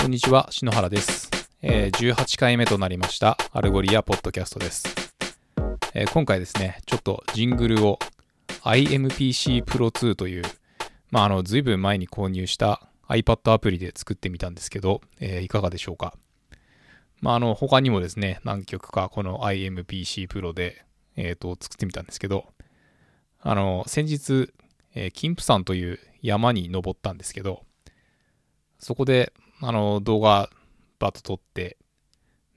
こんにちは、篠原です、えー18回目となりました Algolia ポッドキャストです、えー今回ですね、ちょっとジングルを IMPC Pro 2という、まあ、あの、ずいぶん前に購入した iPad アプリで作ってみたんですけど、えーいかがでしょうか。まあ、あの、他にもですね、何曲かこの IMPC Pro で、えっ、と、作ってみたんですけど、あの、先日、えー金峰山という山に登ったんですけど、そこで、あの、動画バッと撮って、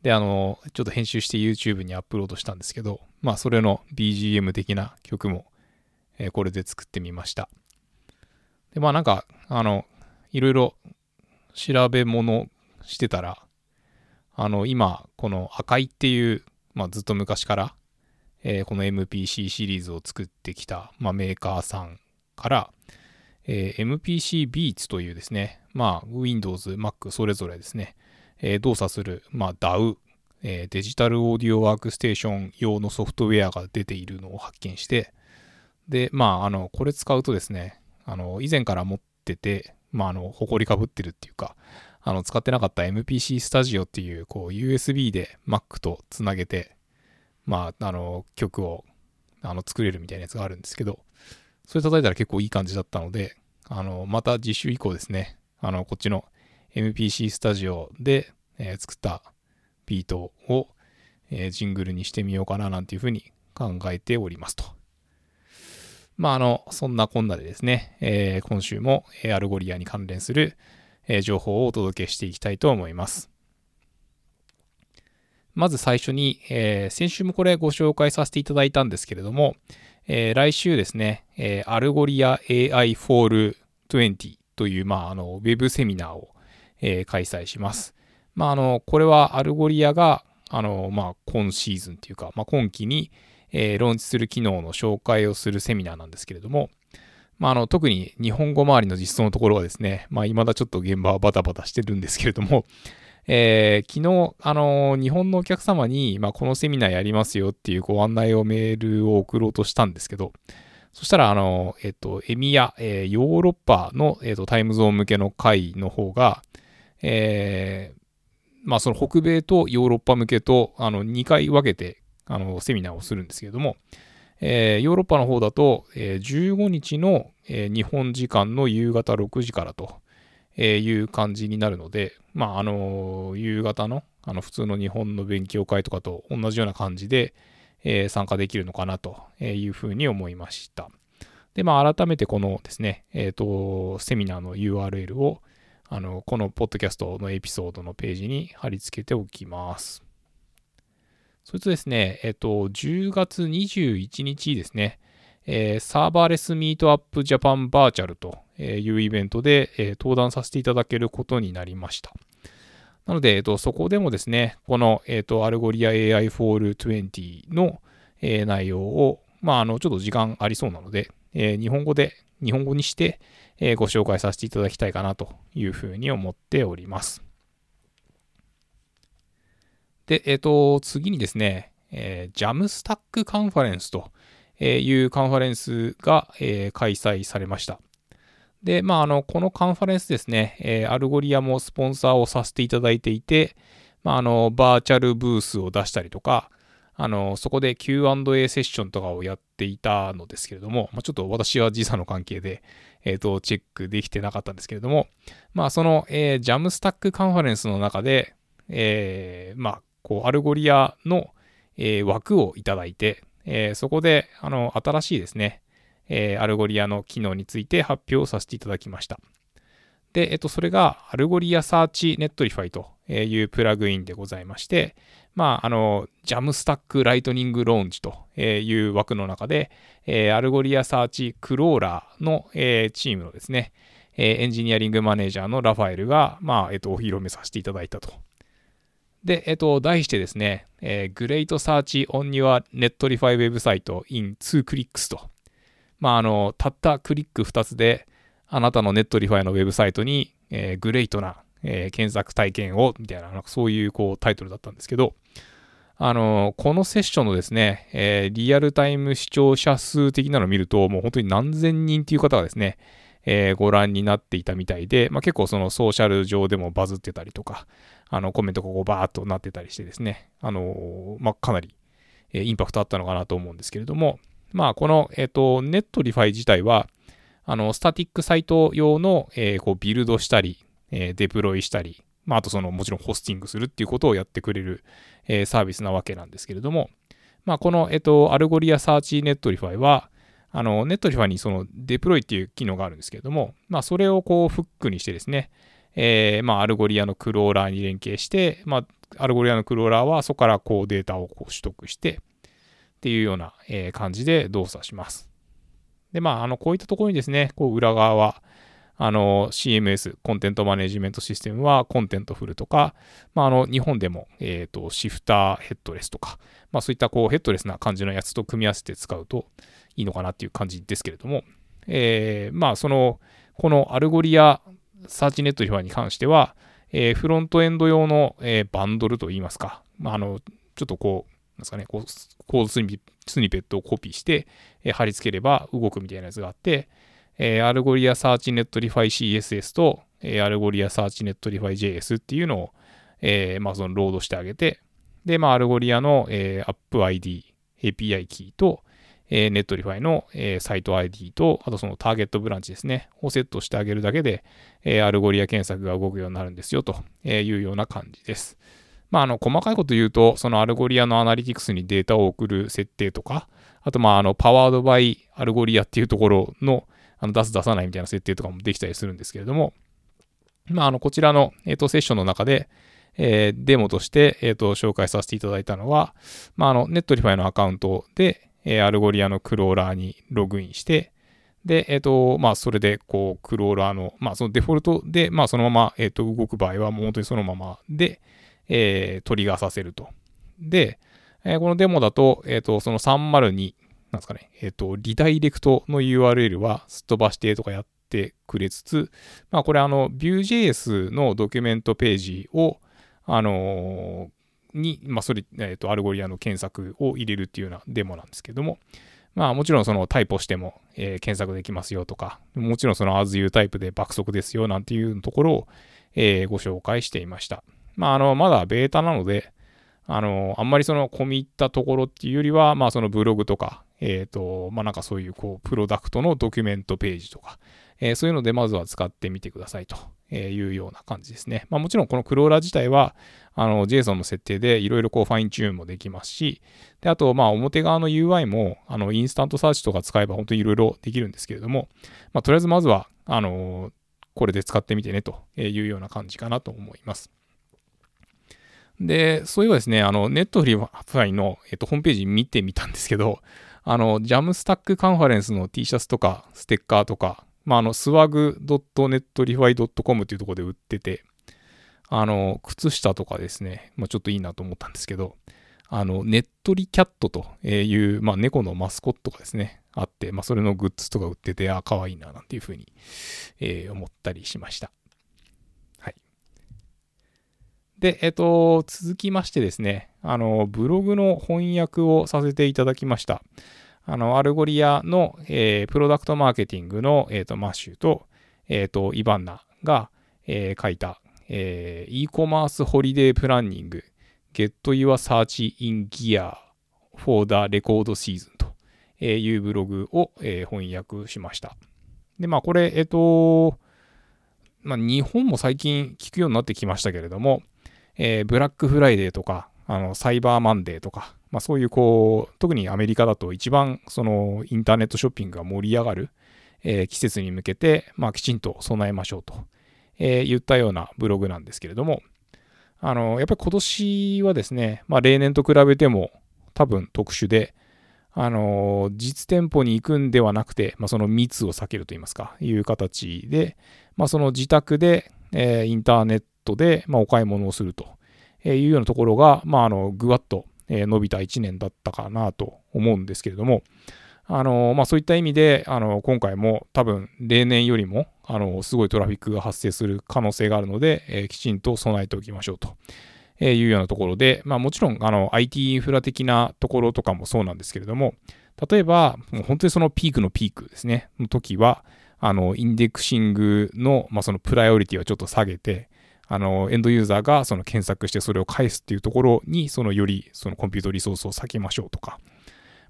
で、あの、ちょっと編集して YouTube にアップロードしたんですけど、まあ、それの BGM 的な曲も、えーこれで作ってみました。で、まあ、なんか、あの、いろいろ調べ物してたら、あの、今、この赤いっていう、まあ、ずっと昔から、えーこの MPC シリーズを作ってきた、まあ、メーカーさんから、えー MPC Beats というですね、まあ、Windows、Mac それぞれですね、えー動作する、まあ、DAW、えーデジタルオーディオワークステーション用のソフトウェアが出ているのを発見して、で、まあ、あの、これ使うとですね、あの、以前から持ってて、まあ、あの、埃かぶってるっていうか、あの、使ってなかった MPC Studio っていう、こう、USB で Mac とつなげて、まあ、あの、曲を、あの、作れるみたいなやつがあるんですけど、それ叩いたら結構いい感じだったので、あの、また次週以降ですね、あの、こっちの MPC スタジオで、えー作ったビートを、えージングルにしてみようかななんていうふうに考えておりますと。まあ、あの、そんなこんなでですね、えー今週も、え Algolia に関連する、えー情報をお届けしていきたいと思います。まず最初に、えー先週もこれご紹介させていただいたんですけれども、えー来週ですね、えーアルゴリア AI for 20という、まあ、あの、ウェブセミナーを、えー開催します。まあ、あの、これは Algolia が、あの、まあ、今シーズンというか、まあ、今期に、えーローンチする機能の紹介をするセミナーなんですけれども、まあ、あの、特に日本語周りの実装のところはですね、まあ、未だちょっと現場はバタバタしてるんですけれども、えー昨日、あの日本のお客様に、まあ、このセミナーやりますよっていうご案内をメールを送ろうとしたんですけど、そしたら、あの、えっと、エミヤ、えヨーロッパの、えっと、タイムゾーン向けの会の方が、えまあ、その北米とヨーロッパ向けと、あの、2回分けて、あの、セミナーをするんですけども、えヨーロッパの方だと、えー15日の、え日本時間の夕方6時からと、えいう感じになるので、まあ、あの夕方の、あの、普通の日本の勉強会とかと同じような感じで、え参加できるのかなというふうに思いました。で、まあ、改めてこのですね、えっ、と、セミナーの URL を、あの、このポッドキャストのエピソードのページに貼り付けておきます。それとですね、えっ、と、10月21日ですね、えーサーバーレスミートアップジャパンバーチャルというイベントで、え登壇させていただけることになりました。なので、えっと、そこでもですね、この、えっと、アルゴリア AI for 20の、えー内容を、まあ、あの、ちょっと時間ありそうなので、えー日本語で、日本語にして、えーご紹介させていただきたいかなというふうに思っております。で、えっ、と、次にですね、えー、 Jamstack Conference というカンファレンスが、えー開催されました。で、まあ、あの、このカンファレンスですね、えー Algolia もスポンサーをさせていただいていて、まあ、あの、バーチャルブースを出したりとか、あの、そこで Q&A セッションとかをやっていたのですけれども、まあ、ちょっと私は時差の関係で、えっ、と、チェックできてなかったんですけれども、まあ、その、えー Jamstack Conference の中で、えーまあ、こう、 Algolia の、えー枠をいただいて、えーそこで、あの、新しいですね、えー Algolia の機能について発表させていただきました。で、えっと、それが、 Algolia Search Netlify というプラグインでございまして、まあ、あの、 Jamstack Lightning Launch という枠の中で、えー Algolia Search Crawler の、えーチームのですね、えーエンジニアリングマネージャーのラファエルが、まあ、えっと、お披露目させていただいたと。で、えっと、題してですね、えー、Great Search on Your Netlify Website in 2 Clicks と。まあ、あの、たったクリック2つで、あなたの Netlify のウェブサイトに、えーグレートな、えー検索体験を、みたいな、なんかそういうこうタイトルだったんですけど、あの、このセッションのですね、えーリアルタイム視聴者数的なのを見ると、もう本当に何千人っていう方がですね、えー、ご覧になっていたみたいで、まあ、結構そのソーシャル上でもバズってたりとか、あのコメントがこうバーっとなってたりしてですね、あのまあ、かなり、えー、インパクトあったのかなと思うんですけれども、まあ、この、えっ、ー、と、 Netlify 自体は、あの、 static site 用の、えー、こうビルドしたり、えー、デプロイしたり、まあ、あとその、もちろんホスティングするっていうことをやってくれる、えー、サービスなわけなんですけれども、まあ、この、えっ、と、 Algolia Search Netlify は、あの、 Netlify にそのデプロイっていう機能があるんですけれども、まあ、それをこうフックにしてですね、えー、まあ、 Algolia のクローラーに連携して、まあ、Algolia のクローラーはそこからこうデータをこう取得して、っていうような、え感じで動作します。で、まあ、あの、こういったところにですね、こう裏側は、あの、CMS、 content management system は Contentful とか、まあ、あの、日本でも、えっ、ー、と、 Shifter Headless とか、まあ、そういったこうヘッドレスな感じのやつと組み合わせて使うといいのかなっていう感じですけれども、えー、まあ、その、この Algolia Search Netlify に関しては、えー、フロントエンド用の、え、バンドルといいますか、まあ、あの、ちょっとこう、なんですかね、こうコードスニスニペットをコピーして、え、貼り付ければ動くみたいなやつがあって、え、 Algolia Search Netlify CSS と、え、 Algolia Search Netlify JS っていうのを、え、まあそのロードしてあげて、で、まあアルゴリアの、えー、アップ ID、API キーと、えー、 Netlify の、えー、サイト ID と、あとそのターゲットブランチですね、をセットしてあげるだけで、えー、 Algolia 検索が動くようになるんですよというような感じです。まあ、あの、細かいこと言うと、その Algolia のアナリティクスにデータを送る設定とか、あと、まあ、あの、 Powered by Algolia っていうところの、あの出す出さないみたいな設定とかもできたりするんですけれども、まあ、あの、こちらの、えっ、と、セッションの中で、えー、デモとして、えっ、と、紹介させていただいたのは、まあ、あの、 Netlify のアカウントで、え、 Algolia のクローラーにログインして、で、えっ、と、まあ、それで、こう、クローラーの、まあ、そのデフォルトで、まあ、そのまま、えっ、と、動く場合は、もう本当にそのままで、えトリガーさせると。で、えこのデモだと、えっ、と、その302、なんですかね、えっ、と、リダイレクトの URL はすっ飛ばしてとかやってくれつつ、まあこれあの、Vue.js のドキュメントページを、あの、に、まあそれ、えっ、と、 Algolia の検索を入れるっていうようなデモなんですけども、まあもちろんそのタイプをしても、えー、検索できますよとか、もちろんその AsU タイプで爆速ですよなんていうところを、えー、ご紹介していました。まああの、まだベータなので、あの、あんまりその込み入ったところっていうよりは、まあそのブログとか、えっ、ー、と、まあなんかそういうこう、プロダクトのドキュメントページとか、えー、そういうのでまずは使ってみてくださいというような感じですね。まあもちろんこのクローラー自体は、あの、JSON の設定でいろいろこうファインチューンもできますし、で、あとまあ表側の UI も、あの、 InstantSearch とか使えば本当にいろいろできるんですけれども、まあとりあえずまずは、あの、これで使ってみてねというような感じかなと思います。で、そういえばですね、あの、 Netlify の、えっと、ホームページ見てみたんですけど、あの、 Jamstack カンファレンスの T シャツとか、ステッカーとか、まあ、あの、swag.netlify.com っていうところで売ってて、あの、靴下とかですね、まあ、ちょっといいなと思ったんですけど、あの、ネットリキャットという、まあ、猫のマスコットがですね、あって、まあ、それのグッズとか売ってて、あ、可愛いな、なんていうふうに、えー、思ったりしました。で、えっと、続きましてですね、あの、ブログの翻訳をさせていただきました。あの、 Algolia の、えー、プロダクトマーケティングの、えっ、ー、と、マッシュと、えっ、と、イバンナが、え書いた、え e コマースホリデープランニング Get Your Search in Gear for the Record Season というブログを、え翻訳しました。で、まあ、これ、えっ、と、まあ、日本も最近聞くようになってきましたけれども、えー、ブラックフライデーとか、あの、サイバーマンデーとか、まあそういうこう、特にアメリカだと一番そのインターネットショッピングが盛り上がる、えー、季節に向けて、まあきちんと備えましょうと、えー、言ったようなブログなんですけれども、あの、やっぱり今年はですね、まあ例年と比べても多分特殊で、あの、実店舗に行くんではなくて、まあその密を避けるといいますか、いう形で、まあその自宅で、えー、インターネットトで、まあ、お買い物をすると。いうようなところが、まあ、あの、ぐわっと伸びた1年だったかなと思うんですけれども、あの、まあ、そういった意味で、あの、今回も多分例年よりも、あの、すごいトラフィックが発生する可能性があるので、えー、きちんと備えておきましょうと。いうようなところで、まあもちろんあの IT インフラ的なところとかもそうなんですけれども、例えばもう本当にそのピークのピークですね、の時は、あの、インデクシングの、まあ、そのプライオリティはちょっと下げて、あの、エンドユーザーがその検索してそれを返すっていうところに、そのよりそのコンピュータリソースを避けましょうとか。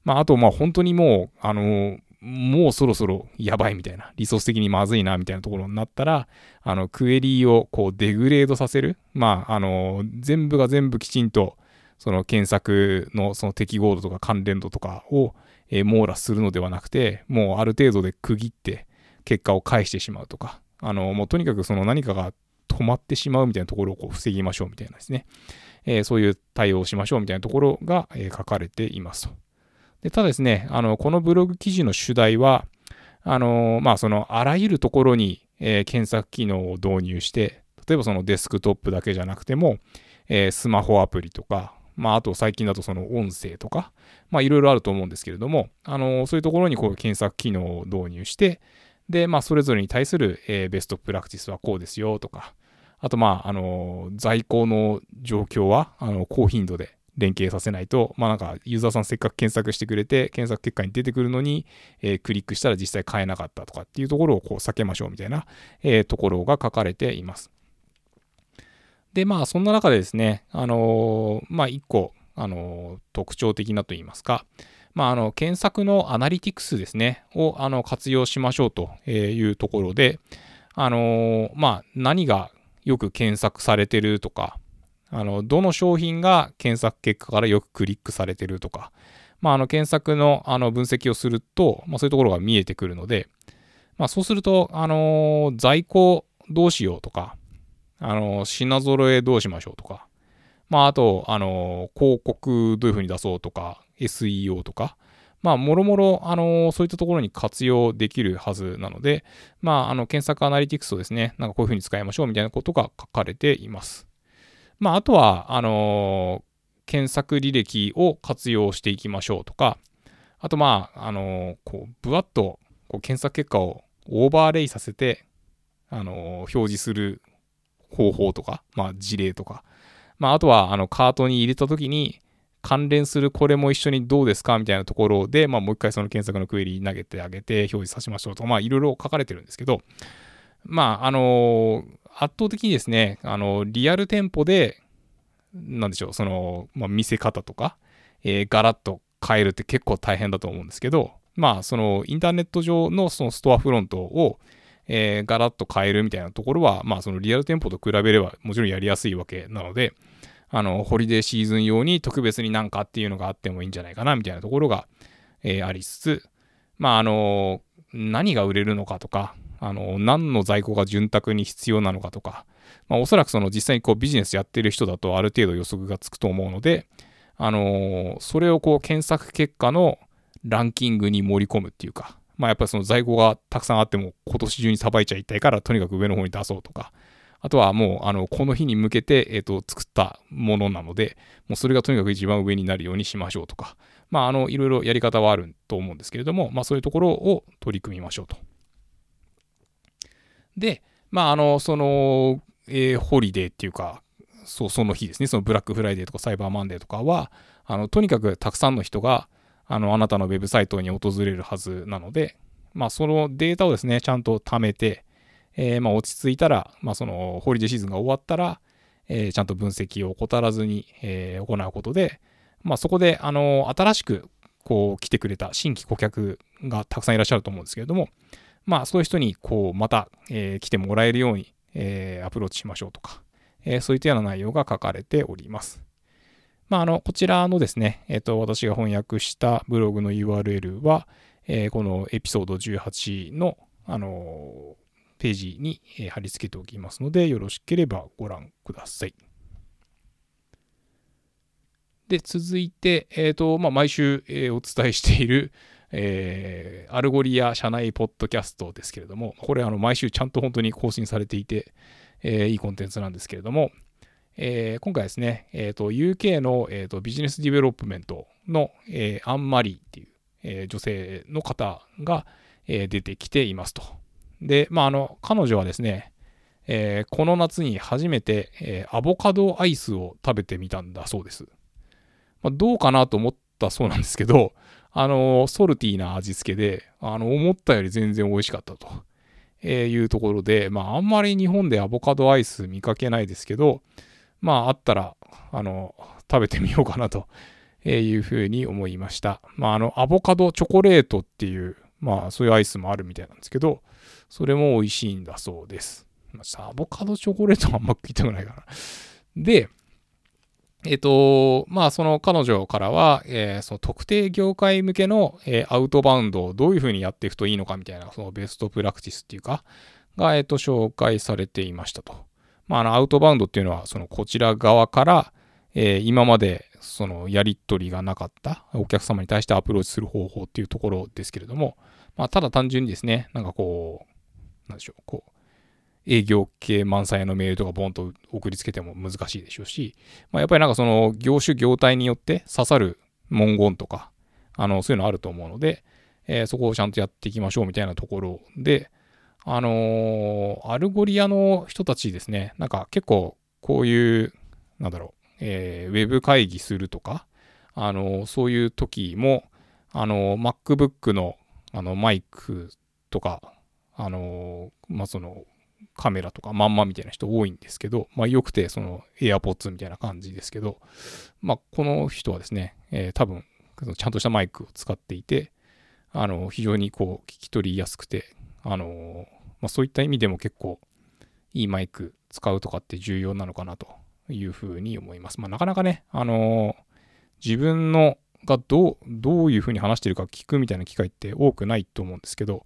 まあ、あと、まあ、本当にもう、あの、もうそろそろやばいみたいな、リソース的にまずいなみたいなところになったら、あの、クエリーをこうデグレードさせる。まあ、あの、全部が全部きちんと、その検索のその適合度とか関連度とかを、え、網羅するのではなくて、もうある程度で区切って結果を返してしまうとか、あの、もうとにかくその何かが止まってしまうみたいなところをこう防ぎましょうみたいなですね、えー、そういう対応をしましょうみたいなところが、えー、書かれていますと。でただですね、あの、このブログ記事の主題は、あの、まあ、その、あらゆるところに、えー、検索機能を導入して、例えばそのデスクトップだけじゃなくても、えー、スマホアプリとか、まあ、あと最近だとその音声とか、まあ、いろいろあると思うんですけれども、あの、そういうところにこう検索機能を導入して、で、まあ、それぞれに対する、えー、ベストプラクティスはこうですよとか、あと、まあ、あの、在庫の状況は、あの、高頻度で連携させないと、まあなんかユーザーさんせっかく検索してくれて、検索結果に出てくるのに、えー、クリックしたら実際買えなかったとかっていうところをこう避けましょうみたいな、えー、ところが書かれています。で、まあそんな中でですね、あのー、まあ一個、あの特徴的なといいますか、まあ、あの検索のアナリティクスですね、をあの活用しましょうというところで、あのまあ、何がよく検索されてるとか、あの、どの商品が検索結果からよくクリックされてるとか、まあ、あの、検索のあの分析をすると、まあ、そういうところが見えてくるので、まあ、そうすると、あのー、在庫どうしようとか、あのー、品揃えどうしましょうとか、まあ、あと、あのー、広告どういうふうに出そうとか、SEO とか、まあ、もろもろ、あのそういったところに活用できるはずなので、まあ、あの、検索アナリティクスをですね、なんかこういうふうに使いましょうみたいなことが書かれています。まあ、あとは、あの、検索履歴を活用していきましょうとか、あと、まあ、あの、こう、ぶわっとこう検索結果をオーバーレイさせて、あの、表示する方法とか、まあ、事例とか、まあ、あとは、あの、カートに入れたときに、関連するこれも一緒にどうですかみたいなところで、まあ、もう一回その検索のクエリ投げてあげて表示させましょうとか、まあ、いろいろ書かれてるんですけど、まあ、あの圧倒的にですね、あの、リアル店舗で、なんでしょう、その、まあ、見せ方とか、えー、ガラッと変えるって結構大変だと思うんですけど、まあ、その、インターネット上のそのストアフロントを、えー、ガラッと変えるみたいなところは、まあ、そのリアル店舗と比べればもちろんやりやすいわけなので、あの、ホリデーシーズン用に特別になんかっていうのがあってもいいんじゃないかな、みたいなところが、えー、ありつつ、まあ、あの、何が売れるのかとか、あの、何の在庫が潤沢に必要なのかとか、まあ、おそらくその実際にこうビジネスやってる人だとある程度予測がつくと思うので、あの、それをこう検索結果のランキングに盛り込むっていうか、まあやっぱりその在庫がたくさんあっても今年中にさばいちゃいたいからとにかく上の方に出そうとか、あとはもうあのこの日に向けて、えー、と作ったものなので、もうそれがとにかく一番上になるようにしましょうとか、まああのいろいろやり方はあると思うんですけれども、まあそういうところを取り組みましょうと。で、まあ、あの、その、えー、ホリデーっていうか、そう、その日ですね、そのブラックフライデーとかサイバーマンデーとかは、あの、とにかくたくさんの人が、あの、あなたのウェブサイトに訪れるはずなので、まあ、そのデータをですね、ちゃんと貯めて、えー、まあ、落ち着いたら、まあ、その、ホリデーシーズンが終わったら、えー、ちゃんと分析を怠らずに、えー、行うことで、まあ、そこで、あの、新しく、こう、来てくれた新規顧客がたくさんいらっしゃると思うんですけれども、まあそういう人にこうまた、え、来てもらえるように、え、アプローチしましょうとか、え、そういったような内容が書かれております。まああの、こちらのですね、えっ、と、私が翻訳したブログの URL は、えこのエピソード18の、あのページに、貼り付けておきますので、よろしければご覧ください。で、続いて、えっ、と、まあ、毎週、えお伝えしている、えー、 Algolia 社内ポッドキャストですけれども、これあの毎週ちゃんと本当に更新されていて、えー、いいコンテンツなんですけれども、えー、今回ですね、えーと、UK の、えーと、ビジネスディベロップメントの、えー、アンマリーっていう、え、女性の方が、え、出てきていますと。で、まあ、あの、彼女はですね、えー、この夏に初めて、えー、アボカドアイスを食べてみたんだそうです。まあ、どうかなと思ったそうなんですけど、あの、ソルティーな味付けで、あの、思ったより全然美味しかったとえいうところで、まあ、あんまり日本でアボカドアイス見かけないですけど、まあ、あったら、あの、食べてみようかなとえいうふうに思いました。まあ、あの、アボカドチョコレートっていう、まあ、そういうアイスもあるみたいなんですけど、それも美味しいんだそうです。まあ、アボカドチョコレートはあんま食いたくないかな。で、えっ、と、まあ、その彼女からは、えー、その特定業界向けの、えー、アウトバウンドをどういうふうにやっていくといいのかみたいな、そのベストプラクティスっていうか、が、えっ、と、紹介されていましたと。まあ、あの、アウトバウンドっていうのは、そのこちら側から、えー、今までそのやり取りがなかったお客様に対してアプローチする方法っていうところですけれども、まあ、ただ単純にですね、なんかこう、なんでしょう、こう、営業系満載のメールとかボンと送りつけても難しいでしょうし、まあ、やっぱりなんかその業種業態によって刺さる文言とか、あの、そういうのあると思うので、えー、そこをちゃんとやっていきましょうみたいなところで、あのー、 Algolia の人たちですね、なんか結構こういう、なんだろう、えー、ウェブ会議するとか、あのそういう時も、あの MacBook のあのマイクとか、あのまあ、そのカメラとかまんまみたいな人多いんですけど、まあ、よくてその AirPods みたいな感じですけど、まあ、この人はですね、えー、多分ちゃんとしたマイクを使っていて、あの非常にこう聞き取りやすくて、あのまあ、そういった意味でも結構いいマイク使うとかって重要なのかなというふうに思います。まあ、なかなかね、あの自分のがどう、いうふうに話してるか聞くみたいな機会って多くないと思うんですけど、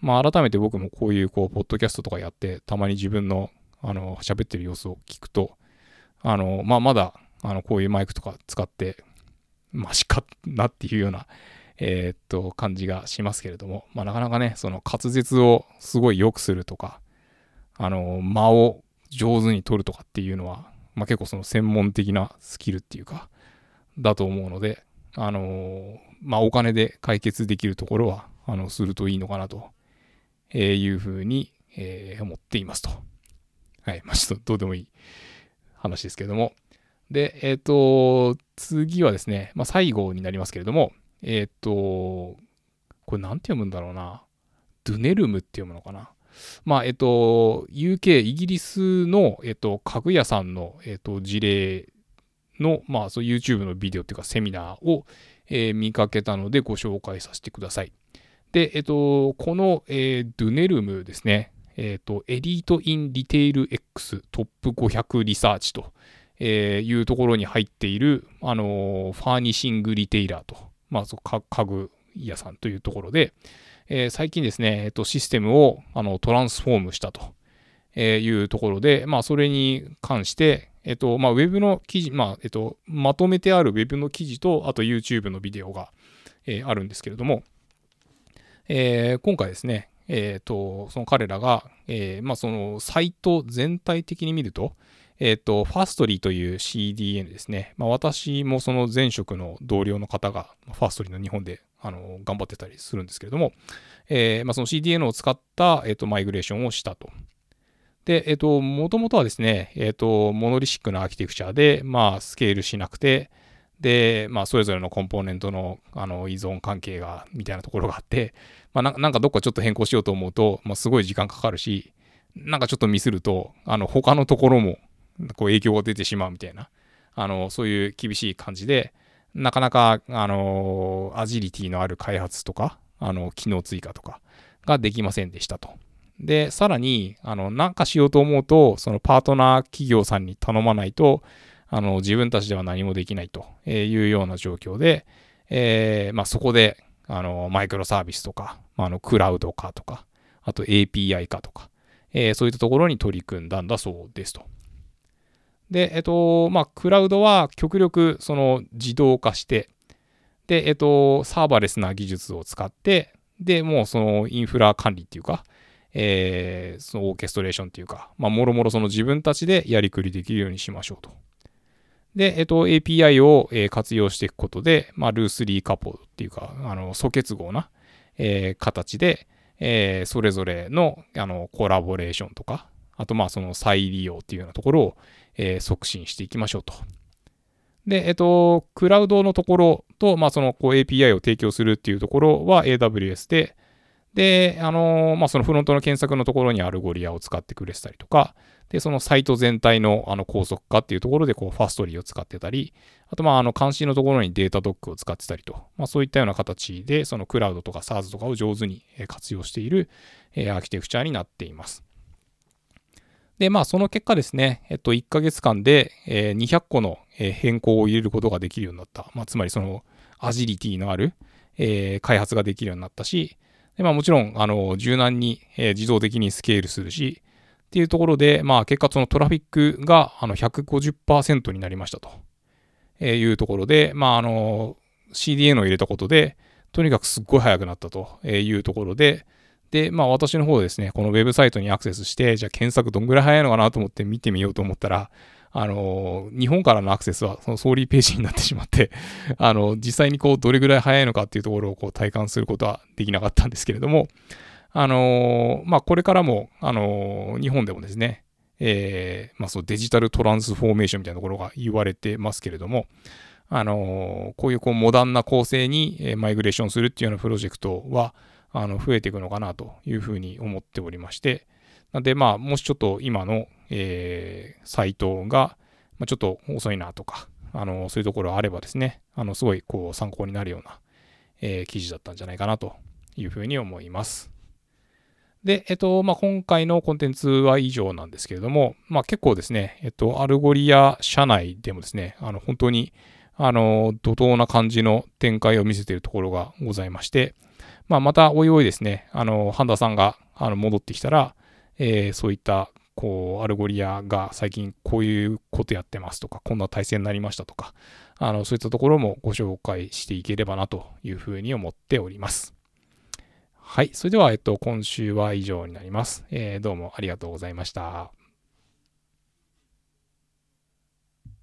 まあ改めて僕もこういう、こう、ポッドキャストとかやって、たまに自分の、あの、喋ってる様子を聞くと、あの、まあまだ、あの、こういうマイクとか使って、マシかなっていうような、えー、っと、感じがしますけれども、まあなかなかね、その滑舌をすごい良くするとか、あの、間を上手に取るとかっていうのは、まあ結構その専門的なスキルっていうか、だと思うので、あの、まあ、お金で解決できるところは、あの、するといいのかなとえいうふうに、えー、思っていますと。はい。まあ、ちょっとどうでもいい話ですけれども。で、えっ、ー、と、次はですね、まあ、最後になりますけれども、えっ、と、これなんて読むんだろうな。ドゥネルムって読むのかな。まあ、えっと、UK、イギリスの、えっと、家具屋さんの、えっと、事例の、まあ、そう YouTube のビデオっていうかセミナーを、えー、見かけたのでご紹介させてください。で、えっと、この、えー、 Dunelm ですね、えっと、 Elite in Retail X Top 500リサーチと、えー、いうところに入っている、あの furnishing retailer と、まあ、家具屋さんというところで、え、最近ですね、えっと、システムをあのトランスフォームしたというところで、まあ、それに関して、えっと、まあ、ウェブの記事、まあ、えっと、まとめてあるウェブの記事と、あと YouTube のビデオが、えー、あるんですけれども、えー、今回ですね、えっ、と、その彼らが、えー、まあ、そのサイト全体的に見ると、えっ、と、ファストリーという CDN ですね。まあ、私もその前職の同僚の方が、ファストリーの日本で、あの、頑張ってたりするんですけれども、えー、まあ、その CDN を使った、えっ、と、マイグレーションをしたと。で、えっと、もともとはですね、えっと、モノリシックなアーキテクチャで、まあ、スケールしなくて、で、まあ、それぞれのコンポーネントのあの依存関係が、みたいなところがあって、まあな、んかどっかちょっと変更しようと思うと、まあ、すごい時間かかるし、なんかちょっとミスると、あの、他のところも、こう、影響が出てしまうみたいな、あの、そういう厳しい感じで、なかなか、あの、アジリティのある開発とか、あの、機能追加とかができませんでしたと。で、さらに、あの、なんかしようと思うと、そのパートナー企業さんに頼まないと、あの、自分たちでは何もできないというような状況で、えー、まあ、そこで、あの、マイクロサービスとか、まあの、クラウド化とか、あと API 化とか、えー、そういったところに取り組んだんだそうですと。で、えっと、まあ、クラウドは極力その自動化して、で、えっと、サーバレスな技術を使って、で、もうそのインフラ管理っていうか、えー、そのオーケストレーションっていうか、まあ、もろもろその自分たちでやりくりできるようにしましょうと。で、えっと、API を、えー、活用していくことで、まあ、ルースリーカポっていうか、あの、素結合な、えー、形で、えー、それぞれの、あの、コラボレーションとか、あと、まあ、その再利用っていうようなところを、えー、促進していきましょうと。で、えっと、クラウドのところと、まあ、その、こう、API を提供するっていうところは AWS で、で、あのまあ、そのフロントの検索のところに Algolia を使ってくれてたりとか、で、そのサイト全体のあの高速化っていうところで、こう、 Fastly を使ってたり、あと、まあ、あの、監視のところに Datadog を使ってたりと、まあ、そういったような形で、そのクラウドとか SaaS とかを上手に活用している、え、アーキテクチャになっています。で、まあ、その結果ですね、えっと、1ヶ月間で、え、200個の変更を入れることができるようになった。まあ、つまり、その、アジリティのある、え、開発ができるようになったし、でまあ、もちろん、あの、柔軟に、えー、自動的にスケールするし、っていうところで、まあ、結果そのトラフィックがあの150%になりましたと。えいうところで、まあ、あの、CDN を入れたことで、とにかくすっごい速くなったというところで、で、まあ私の方ですね、このウェブサイトにアクセスして、じゃあ検索どんぐらい速いのかなと思って見てみようと思ったら、あの、日本からのアクセスはそのソーリーページになってしまって、あの、実際にこうどれぐらい速いのかっていうところをこう体感することはできなかったんですけれども、あのまあ、これからも、あの日本でもですね、えー、まあ、そのデジタルトランスフォーメーションみたいなところが言われてますけれども、あのこういうこうモダンな構成にマイグレーションするっていうようなプロジェクトは、あの増えていくのかなというふうに思っておりまして、なんで、まあ、もしちょっと今の、えー、サイトが、まあ、ちょっと遅いなとか、あのそういうところあればですね、あのすごいこう参考になるような、えー、記事だったんじゃないかなというふうに思います。で、えっと、まあ、今回のコンテンツは以上なんですけれども、まあ、結構ですね、えっと、 Algolia 社内でもですね、あの、本当に、あの、怒涛な感じの展開を見せているところがございまして、まあ、またおいおいですね、あの、ハンダさんがあの戻ってきたら、えー、そういった、こう、 Algolia が最近こういうことやってますとか、こんな体制になりましたとか、あの、そういったところもご紹介していければなというふうに思っております。はい。それでは、えっと、今週は以上になります。えー、どうもありがとうございました。